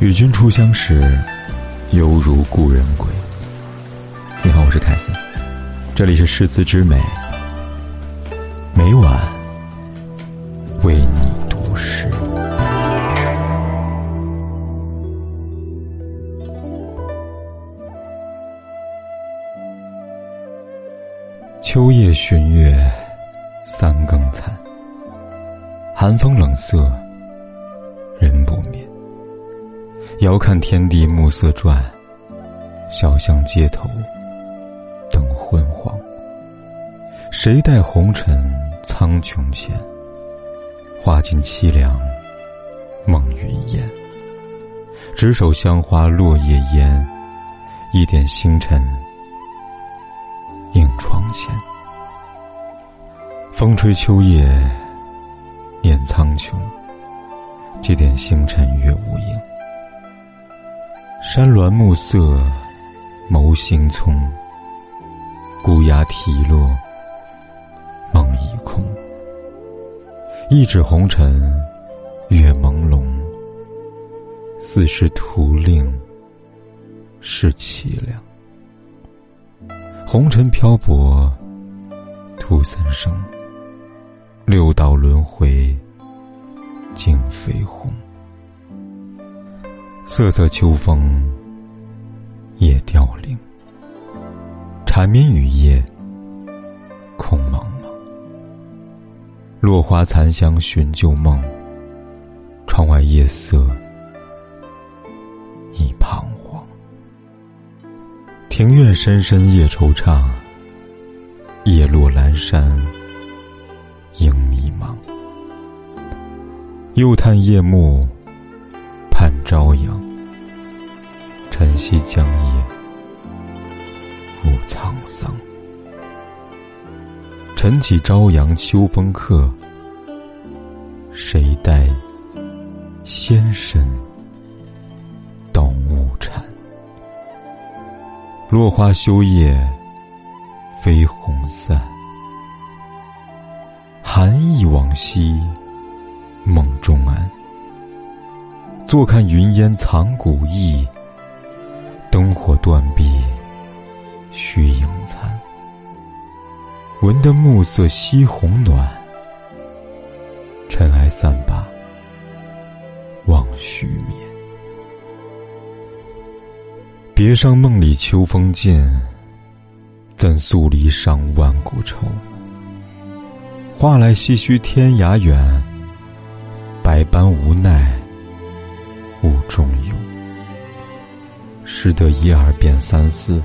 与君初相识，犹如故人归。你好，我是凯斯，这里是诗词之美，每晚为你读诗。秋夜寻月，三更残，寒风冷色，遥看天地暮色转，小巷街头灯昏黄。谁待红尘苍穹前，画尽凄凉梦云烟。执手香花落叶烟，一点星辰映窗前。风吹秋叶念苍穹，几点星辰月无影。山峦暮色，眸星葱。孤鸦啼落，梦已空。一指红尘，月朦胧。似是徒令，是凄凉。红尘漂泊，徒三生。六道轮回，尽飞鸿。瑟瑟秋风，夜凋零。缠绵雨夜，空茫茫。落花残香寻旧梦，窗外夜色已彷徨。庭院深深夜惆怅，叶落阑珊影迷茫。又叹夜幕。看朝阳，晨曦将夜入沧桑。晨起朝阳秋风客，谁待仙身到暮蝉？落花秋叶飞红散，寒意往昔梦中安。坐看云烟藏古意，灯火断壁虚影残。闻得暮色西红暖，尘埃散罢望虚眠。别上梦里秋风劲，怎诉离殇万古愁？话来唏嘘天涯远，百般无奈。雾中有，识得一二变三四，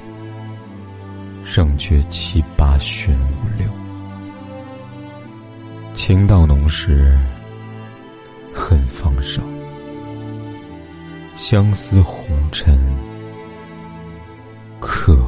胜却七八寻五六。情到浓时，恨方少。相思红尘，可。